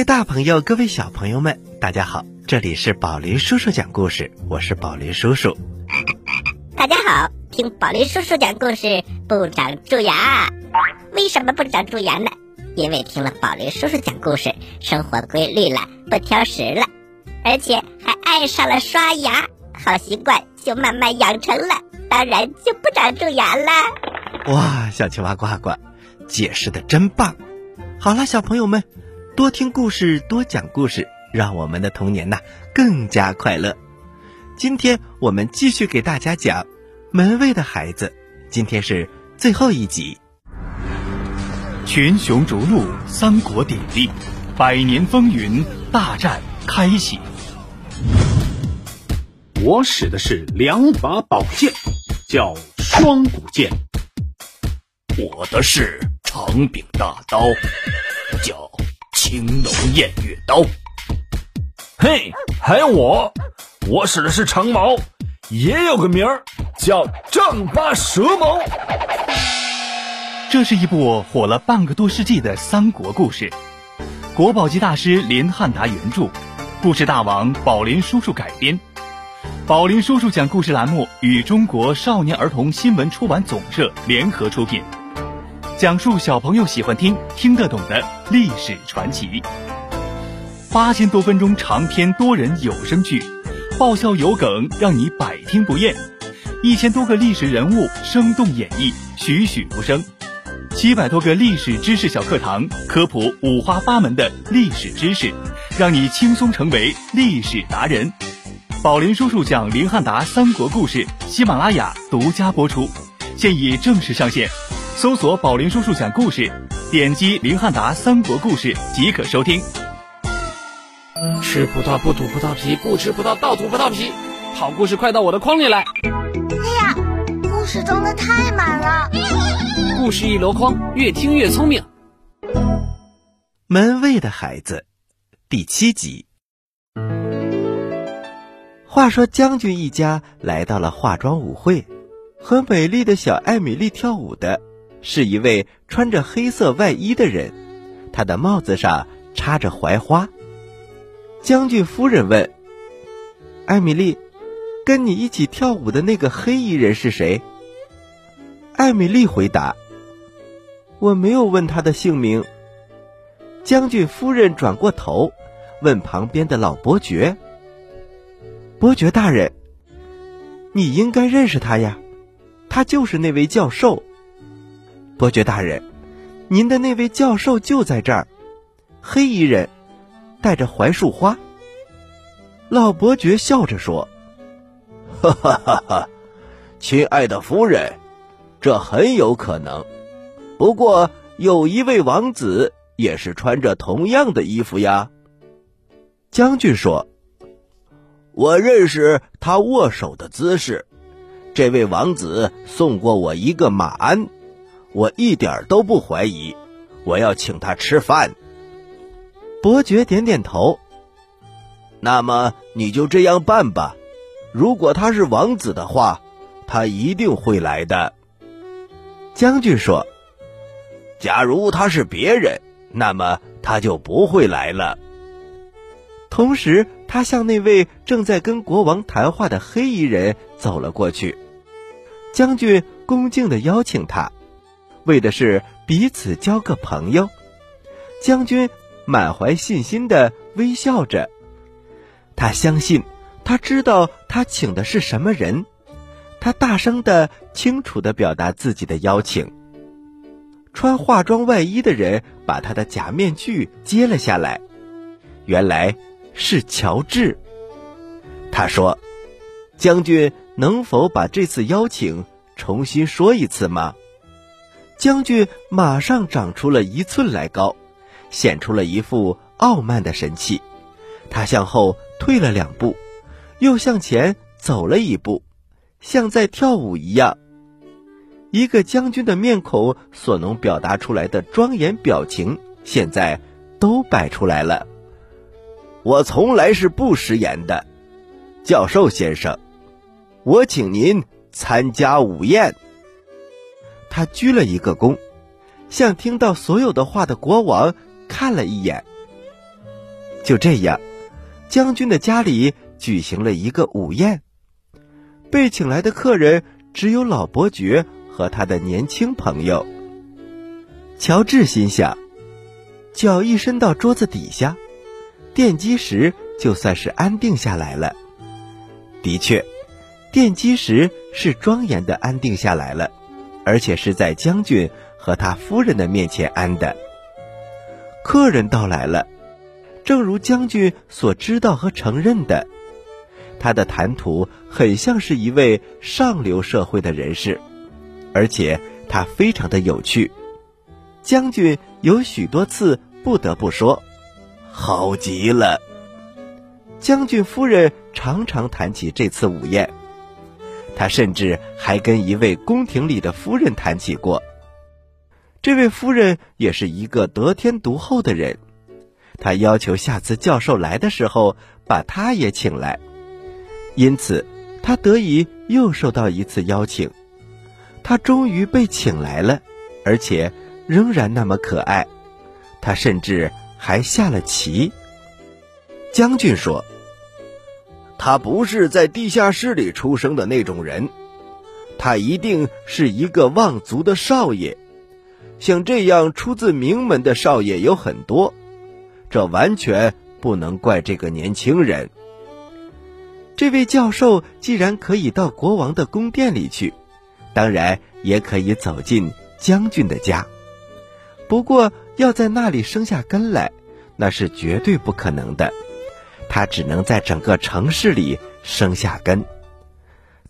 各位大朋友，各位小朋友们，大家好！这里是宝林叔叔讲故事，我是宝林叔叔。大家好，听宝林叔叔讲故事不长蛀牙，为什么不长蛀牙呢？因为听了宝林叔叔讲故事，生活规律了，不挑食了，而且还爱上了刷牙，好习惯就慢慢养成了，当然就不长蛀牙了。哇，小青蛙呱呱，解释的真棒！好了，小朋友们。多听故事，多讲故事，让我们的童年呐更加快乐。今天我们继续给大家讲《门卫的孩子》，今天是最后一集。群雄逐鹿，三国鼎立，百年风云大战开启。我使的是两把宝剑，叫双股剑。我的是长柄大刀，叫。青龙偃月刀，嘿，还有我，我使的是长矛，也有个名儿叫丈八蛇矛。这是一部火了半个多世纪的三国故事，国宝级大师林汉达原著，故事大王宝林叔叔改编，宝林叔叔讲故事栏目与中国少年儿童新闻出版总社联合出品。讲述小朋友喜欢听、听得懂的历史传奇，八千多分钟长篇多人有声剧，爆笑有梗，让你百听不厌；一千多个历史人物生动演绎，栩栩如生；七百多个历史知识小课堂，科普五花八门的历史知识，让你轻松成为历史达人。宝林叔叔讲林汉达三国故事，喜马拉雅独家播出，现已正式上线。搜索“宝林叔叔讲故事”，点击林汉达《三国故事》即可收听。吃葡萄不吐葡萄皮，不吃葡萄倒吐葡萄皮。好故事快到我的筐里来！哎呀，故事装的太满了。故事一箩筐，越听越聪明。门卫的孩子，第七集。话说将军一家来到了化妆舞会，和美丽的小艾米丽跳舞的。是一位穿着黑色外衣的人，他的帽子上插着槐花。将军夫人问：“艾米丽，跟你一起跳舞的那个黑衣人是谁？”艾米丽回答：“我没有问他的姓名。”将军夫人转过头，问旁边的老伯爵：“伯爵大人，你应该认识他呀，他就是那位教授。”伯爵大人，您的那位教授就在这儿，黑衣人，带着槐树花。老伯爵笑着说：“哈哈哈哈，亲爱的夫人，这很有可能。不过有一位王子也是穿着同样的衣服呀。”将军说：“我认识他握手的姿势，这位王子送过我一个马鞍。”我一点都不怀疑，我要请他吃饭。伯爵点点头。那么你就这样办吧。如果他是王子的话，他一定会来的。将军说：“假如他是别人，那么他就不会来了。”同时，他向那位正在跟国王谈话的黑衣人走了过去。将军恭敬的邀请他。为的是彼此交个朋友，将军满怀信心的微笑着。他相信，他知道他请的是什么人。他大声的、清楚的表达自己的邀请。穿化妆外衣的人把他的假面具揭了下来，原来是乔治。他说：“将军能否把这次邀请重新说一次吗？”将军马上长出了一寸来高，显出了一副傲慢的神气。他向后退了两步，又向前走了一步，像在跳舞一样。一个将军的面孔所能表达出来的庄严表情，现在都摆出来了。我从来是不食言的，教授先生，我请您参加午宴。他鞠了一个躬，向听到所有的话的国王看了一眼。就这样，将军的家里举行了一个午宴。被请来的客人只有老伯爵和他的年轻朋友。乔治心想，脚一伸到桌子底下，奠基石就算是安定下来了。的确，奠基石是庄严的安定下来了，而且是在将军和他夫人的面前安的。客人到来了，正如将军所知道和承认的。他的谈吐很像是一位上流社会的人士，而且他非常的有趣。将军有许多次不得不说：“好极了。”将军夫人常常谈起这次午宴，他甚至还跟一位宫廷里的夫人谈起过。这位夫人也是一个得天独厚的人，他要求下次教授来的时候把他也请来。因此，他得以又受到一次邀请。他终于被请来了，而且仍然那么可爱。他甚至还下了棋。将军说：“他不是在地下室里出生的那种人，他一定是一个望族的少爷。像这样出自名门的少爷有很多，这完全不能怪这个年轻人。”这位教授既然可以到国王的宫殿里去，当然也可以走进将军的家。不过要在那里生下根来，那是绝对不可能的。他只能在整个城市里生下根。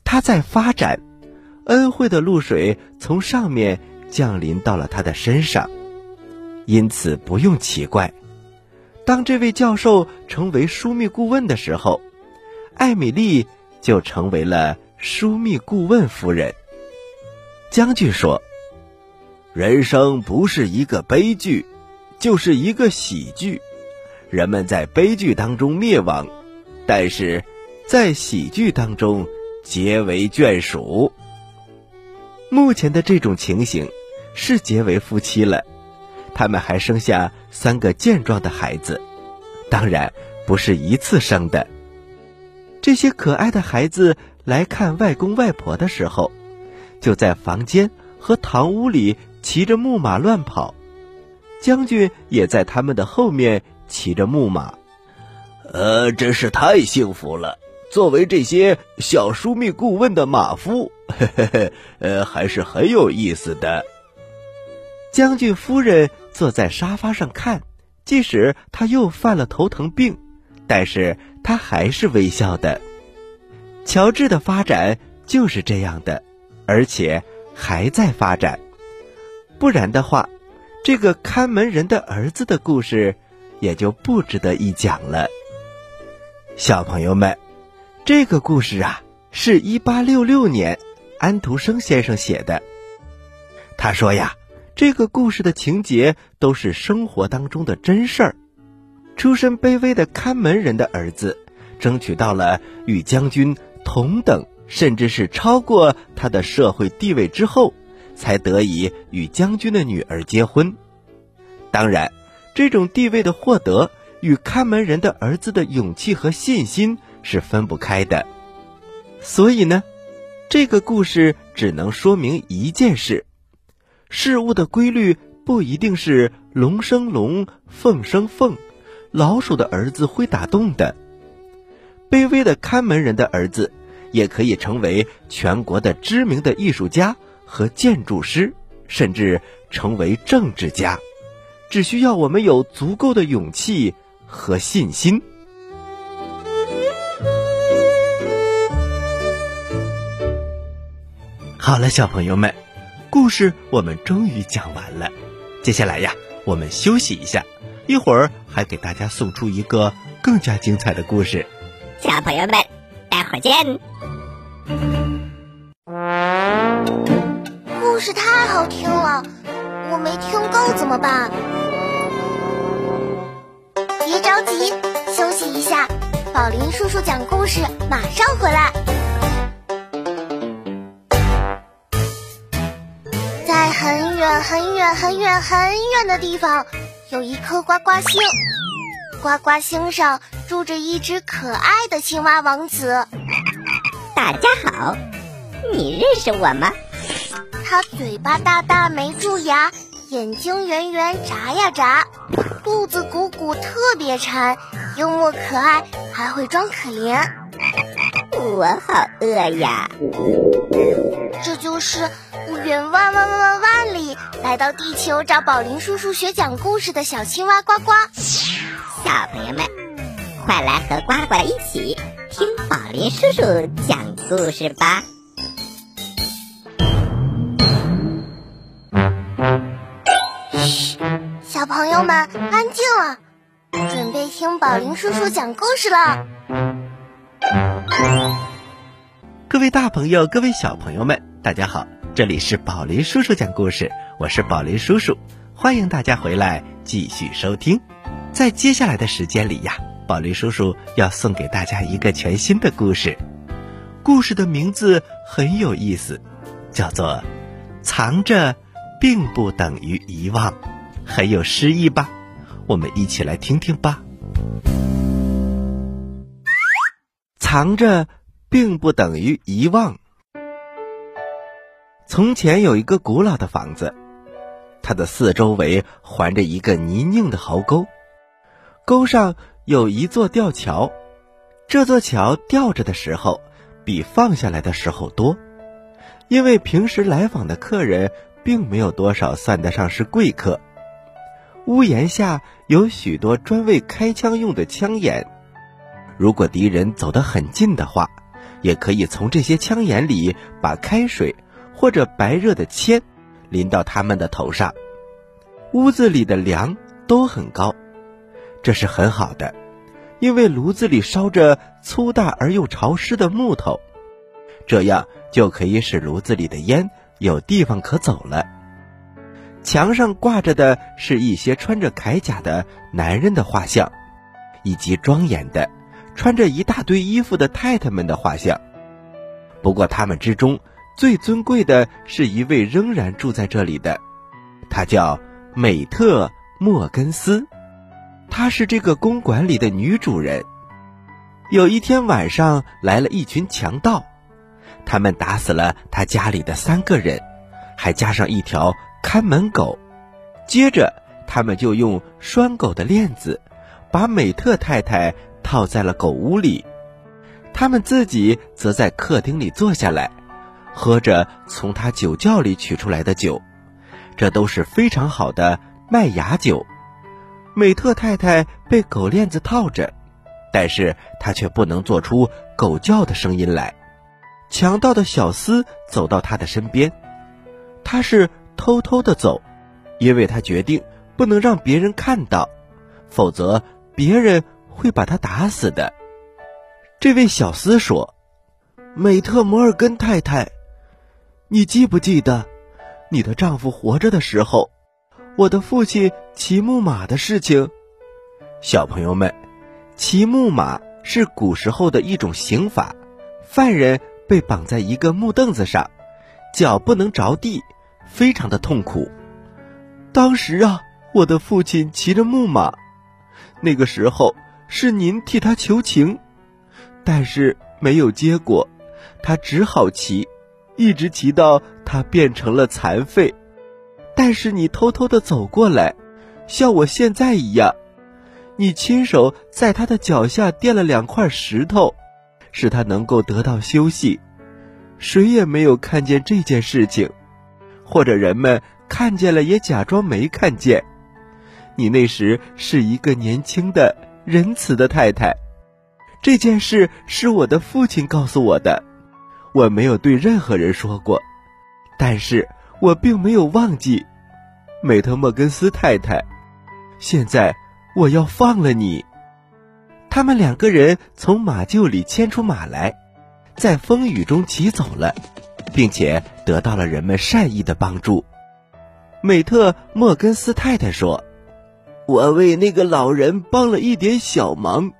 他在发展，恩惠的露水从上面降临到了他的身上，因此不用奇怪。当这位教授成为枢密顾问的时候。艾米丽就成为了枢密顾问夫人。将军说：“人生不是一个悲剧，就是一个喜剧。人们在悲剧当中灭亡，但是在喜剧当中结为眷属。目前的这种情形是结为夫妻了，他们还生下三个健壮的孩子，当然不是一次生的。”这些可爱的孩子来看外公外婆的时候，就在房间和堂屋里骑着木马乱跑。将军也在他们的后面骑着木马，呃，真是太幸福了。作为这些小枢密顾问的马夫，嘿嘿嘿，呃，还是很有意思的。将军夫人坐在沙发上看，即使他又犯了头疼病，但是。他还是微笑的。乔治的发展就是这样的，而且还在发展。不然的话，这个看门人的儿子的故事也就不值得一讲了。小朋友们，这个故事啊，是一八六六年安徒生先生写的。他说呀，这个故事的情节都是生活当中的真事儿。出身卑微的看门人的儿子，争取到了与将军同等，甚至是超过他的社会地位之后，才得以与将军的女儿结婚。当然，这种地位的获得与看门人的儿子的勇气和信心是分不开的。所以呢，这个故事只能说明一件事：事物的规律不一定是龙生龙，凤生凤。老鼠的儿子会打洞的，卑微的看门人的儿子也可以成为全国的知名的艺术家和建筑师，甚至成为政治家，只需要我们有足够的勇气和信心。好了，小朋友们，故事我们终于讲完了，接下来呀，我们休息一下。一会儿还给大家送出一个更加精彩的故事，小朋友们，待会儿见。故事太好听了，我没听够怎么办？别着急，休息一下，宝林叔叔讲故事马上回来。在很远很远很远很远的地方。有一颗呱呱星，呱呱星上住着一只可爱的青蛙王子。大家好，你认识我吗？他嘴巴大大没蛀牙，眼睛圆圆眨呀眨，肚子鼓鼓特别馋，幽默可爱，还会装可怜。我好饿呀！这就是远万万万万万里来到地球找宝林叔叔学讲故事的小青蛙呱呱。小朋友们，快来和呱呱一起听宝林叔叔讲故事吧！嘘，小朋友们安静了，准备听宝林叔叔讲故事了。各位大朋友，各位小朋友们，大家好，这里是宝林叔叔讲故事，我是宝林叔叔，欢迎大家回来继续收听。在接下来的时间里呀，宝林叔叔要送给大家一个全新的故事，故事的名字很有意思，叫做“藏着并不等于遗忘”，很有诗意吧？我们一起来听听吧。藏着。并不等于遗忘。从前有一个古老的房子，它的四周围环着一个泥泞的壕沟，沟上有一座吊桥。这座桥吊着的时候，比放下来的时候多，因为平时来访的客人并没有多少算得上是贵客。屋檐下有许多专为开枪用的枪眼，如果敌人走得很近的话。也可以从这些枪眼里把开水或者白热的铅淋到他们的头上。屋子里的梁都很高，这是很好的，因为炉子里烧着粗大而又潮湿的木头，这样就可以使炉子里的烟有地方可走了。墙上挂着的是一些穿着铠甲的男人的画像，以及庄严的。穿着一大堆衣服的太太们的画像，不过他们之中最尊贵的是一位仍然住在这里的，她叫美特莫根斯，她是这个公馆里的女主人。有一天晚上来了一群强盗，他们打死了他家里的三个人，还加上一条看门狗，接着他们就用拴狗的链子把美特太太。套在了狗屋里，他们自己则在客厅里坐下来，喝着从他酒窖里取出来的酒，这都是非常好的麦芽酒。美特太太被狗链子套着，但是她却不能做出狗叫的声音来。强盗的小厮走到他的身边，他是偷偷的走，因为他决定不能让别人看到，否则别人。会把他打死的。这位小厮说：“美特摩尔根太太，你记不记得，你的丈夫活着的时候，我的父亲骑木马的事情？”小朋友们，骑木马是古时候的一种刑法，犯人被绑在一个木凳子上，脚不能着地，非常的痛苦。当时啊，我的父亲骑着木马，那个时候。是您替他求情，但是没有结果，他只好骑，一直骑到他变成了残废。但是你偷偷的走过来，像我现在一样，你亲手在他的脚下垫了两块石头，使他能够得到休息。谁也没有看见这件事情，或者人们看见了也假装没看见。你那时是一个年轻的。仁慈的太太，这件事是我的父亲告诉我的，我没有对任何人说过，但是我并没有忘记，美特莫根斯太太。现在我要放了你。他们两个人从马厩里牵出马来，在风雨中骑走了，并且得到了人们善意的帮助。美特莫根斯太太说。我为那个老人帮了一点小忙，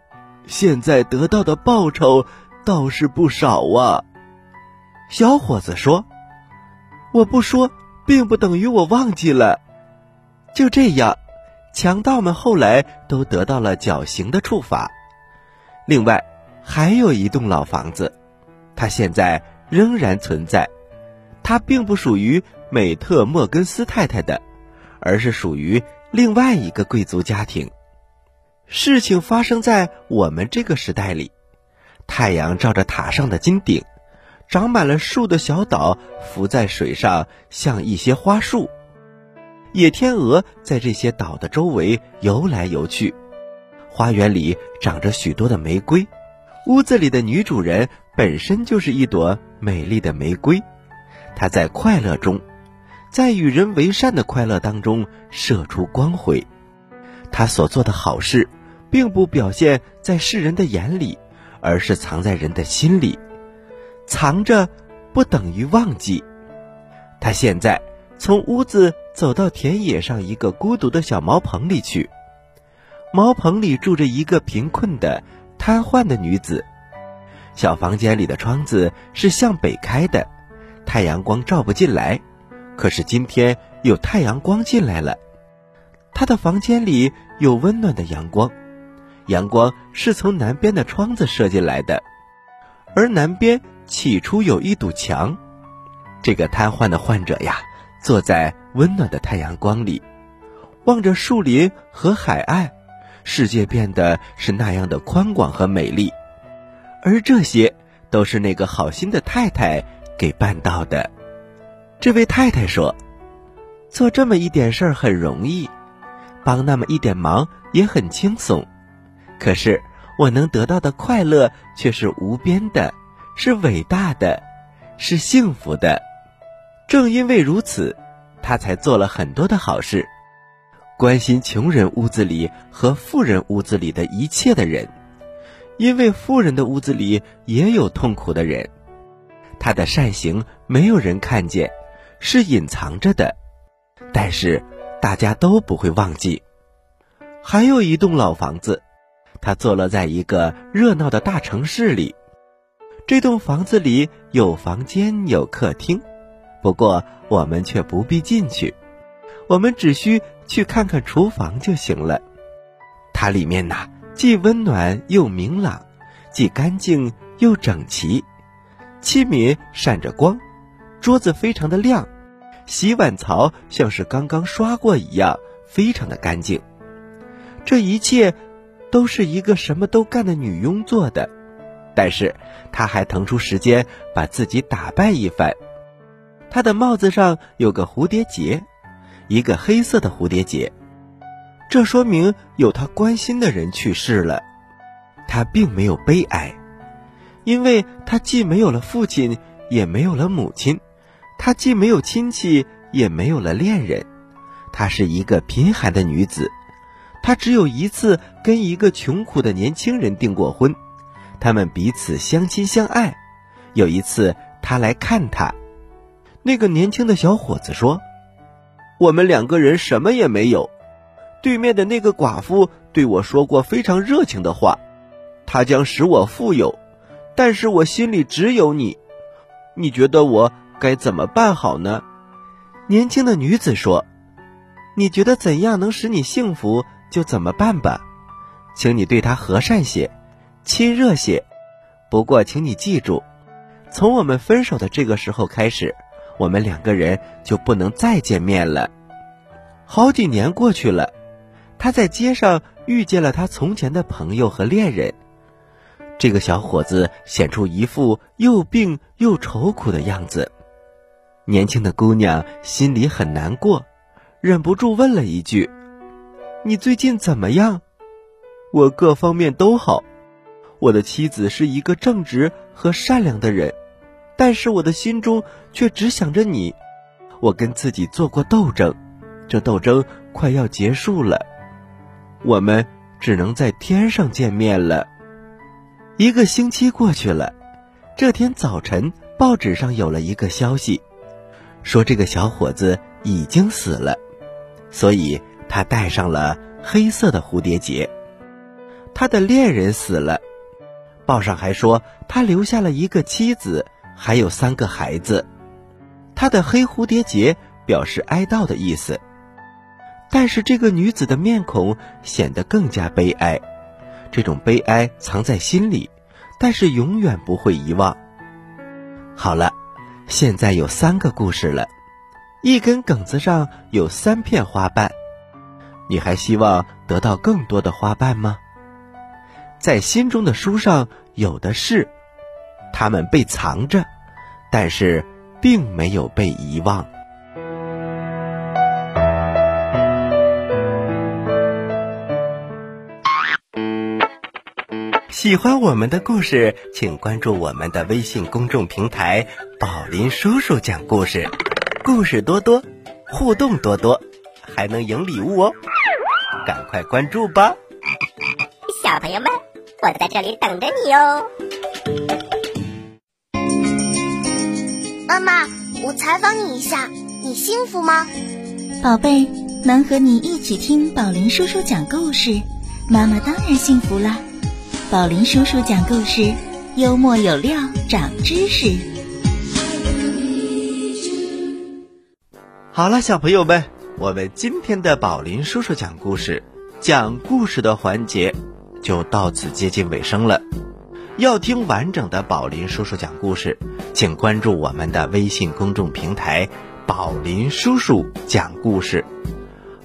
现在得到的报酬倒是不少啊。小伙子说：“我不说，并不等于我忘记了。”就这样，强盗们后来都得到了绞刑的处罚。另外，还有一栋老房子，它现在仍然存在。它并不属于美特莫根斯太太的，而是属于另外一个贵族家庭。事情发生在我们这个时代里，太阳照着塔上的金顶，长满了树的小岛浮在水上，像一些花束。野天鹅在这些岛的周围游来游去。花园里长着许多的玫瑰，屋子里的女主人本身就是一朵美丽的玫瑰。她在快乐中，在与人为善的快乐当中射出光辉。她所做的好事。并不表现在世人的眼里，而是藏在人的心里。藏着不等于忘记。他现在从屋子走到田野上一个孤独的小茅棚里去。茅棚里住着一个贫困的、瘫痪的女子。小房间里的窗子是向北开的，太阳光照不进来。可是今天有太阳光进来了。他的房间里有温暖的阳光。阳光是从南边的窗子射进来的，而南边起初有一堵墙。这个瘫痪的患者呀，坐在温暖的太阳光里，望着树林和海岸，世界变得是那样的宽广和美丽。而这些都是那个好心的太太给办到的。这位太太说：“做这么一点事儿很容易，帮那么一点忙也很轻松。”可是，我能得到的快乐却是无边的，是伟大的，是幸福的。正因为如此，他才做了很多的好事，关心穷人屋子里和富人屋子里的一切的人，因为富人的屋子里也有痛苦的人。他的善行没有人看见，是隐藏着的，但是大家都不会忘记。还有一栋老房子。它坐落在一个热闹的大城市里，这栋房子里有房间有客厅，不过我们却不必进去，我们只需去看看厨房就行了。它里面呐，既温暖又明朗，既干净又整齐，器皿闪着光，桌子非常的亮，洗碗槽像是刚刚刷过一样，非常的干净。这一切。都是一个什么都干的女佣做的，但是她还腾出时间把自己打扮一番。她的帽子上有个蝴蝶结，一个黑色的蝴蝶结，这说明有他关心的人去世了。他并没有悲哀，因为他既没有了父亲，也没有了母亲，他既没有亲戚，也没有了恋人，她是一个贫寒的女子。她只有一次跟一个穷苦的年轻人订过婚，他们彼此相亲相爱。有一次，他来看她，那个年轻的小伙子说：“我们两个人什么也没有。对面的那个寡妇对我说过非常热情的话，她将使我富有，但是我心里只有你。你觉得我该怎么办好呢？”年轻的女子说：“你觉得怎样能使你幸福？”就怎么办吧，请你对她和善些，亲热些。不过，请你记住，从我们分手的这个时候开始，我们两个人就不能再见面了。好几年过去了，他在街上遇见了他从前的朋友和恋人。这个小伙子显出一副又病又愁苦的样子。年轻的姑娘心里很难过，忍不住问了一句。你最近怎么样？我各方面都好。我的妻子是一个正直和善良的人，但是我的心中却只想着你。我跟自己做过斗争，这斗争快要结束了。我们只能在天上见面了。一个星期过去了，这天早晨，报纸上有了一个消息，说这个小伙子已经死了，所以。他戴上了黑色的蝴蝶结，他的恋人死了。报上还说他留下了一个妻子，还有三个孩子。他的黑蝴蝶结表示哀悼的意思。但是这个女子的面孔显得更加悲哀，这种悲哀藏在心里，但是永远不会遗忘。好了，现在有三个故事了，一根梗子上有三片花瓣，你还希望得到更多的花瓣吗？在心中的书上有的是，它们被藏着，但是并没有被遗忘。喜欢我们的故事，请关注我们的微信公众平台“宝林叔叔讲故事”，故事多多，互动多多，还能赢礼物哦！赶快关注吧，小朋友们，我在这里等着你哦。妈妈，我采访你一下，你幸福吗？宝贝，能和你一起听宝林叔叔讲故事，妈妈当然幸福啦。宝林叔叔讲故事，幽默有料，长知识。好了，小朋友们，我们今天的宝林叔叔讲故事，讲故事的环节就到此接近尾声了。要听完整的宝林叔叔讲故事，请关注我们的微信公众平台“宝林叔叔讲故事”。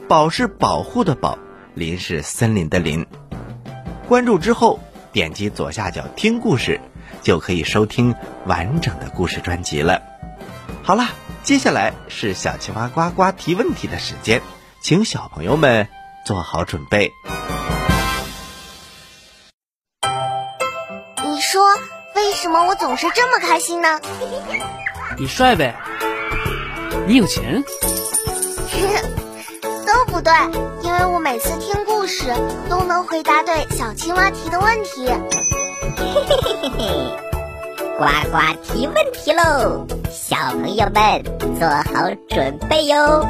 宝是保护的宝，林是森林的林。关注之后。点击左下角听故事，就可以收听完整的故事专辑了。好了，接下来是小青蛙呱呱提问题的时间，请小朋友们做好准备。你说为什么我总是这么开心呢？你帅呗？你有钱？不对，因为我每次听故事都能回答对小青蛙提的问题。嘿嘿嘿嘿嘿，呱呱提问题喽，小朋友们做好准备哟。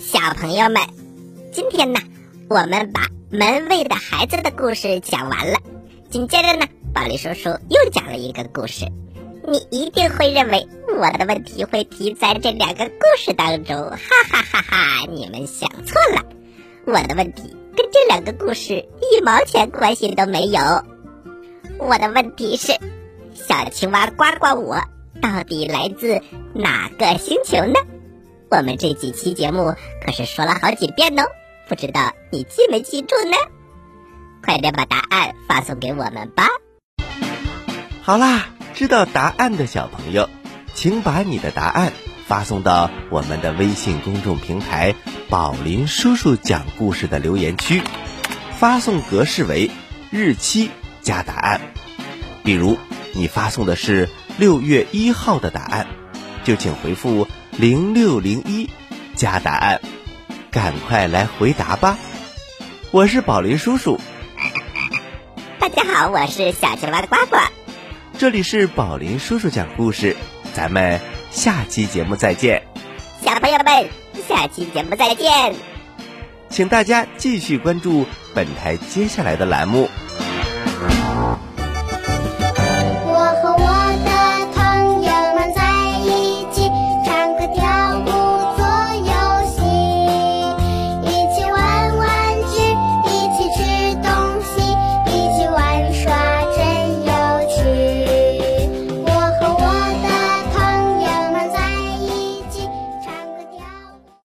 小朋友们，今天呢，我们把门卫的孩子的故事讲完了，紧接着呢，宝莉叔叔又讲了一个故事。你一定会认为我的问题会提在这两个故事当中，哈哈哈哈！你们想错了，我的问题跟这两个故事一毛钱关系都没有。我的问题是，小青蛙呱呱我到底来自哪个星球呢？我们这几期节目可是说了好几遍哦，不知道你记没记住呢？快点把答案发送给我们吧！好啦。知道答案的小朋友，请把你的答案发送到我们的微信公众平台“宝林叔叔讲故事”的留言区，发送格式为日期加答案。比如你发送的是六月一号的答案，就请回复零六零一加答案，赶快来回答吧！我是宝林叔叔。大家好，我是小青蛙的呱呱。这里是宝林叔叔讲故事，咱们下期节目再见。小朋友们，下期节目再见。请大家继续关注本台接下来的栏目。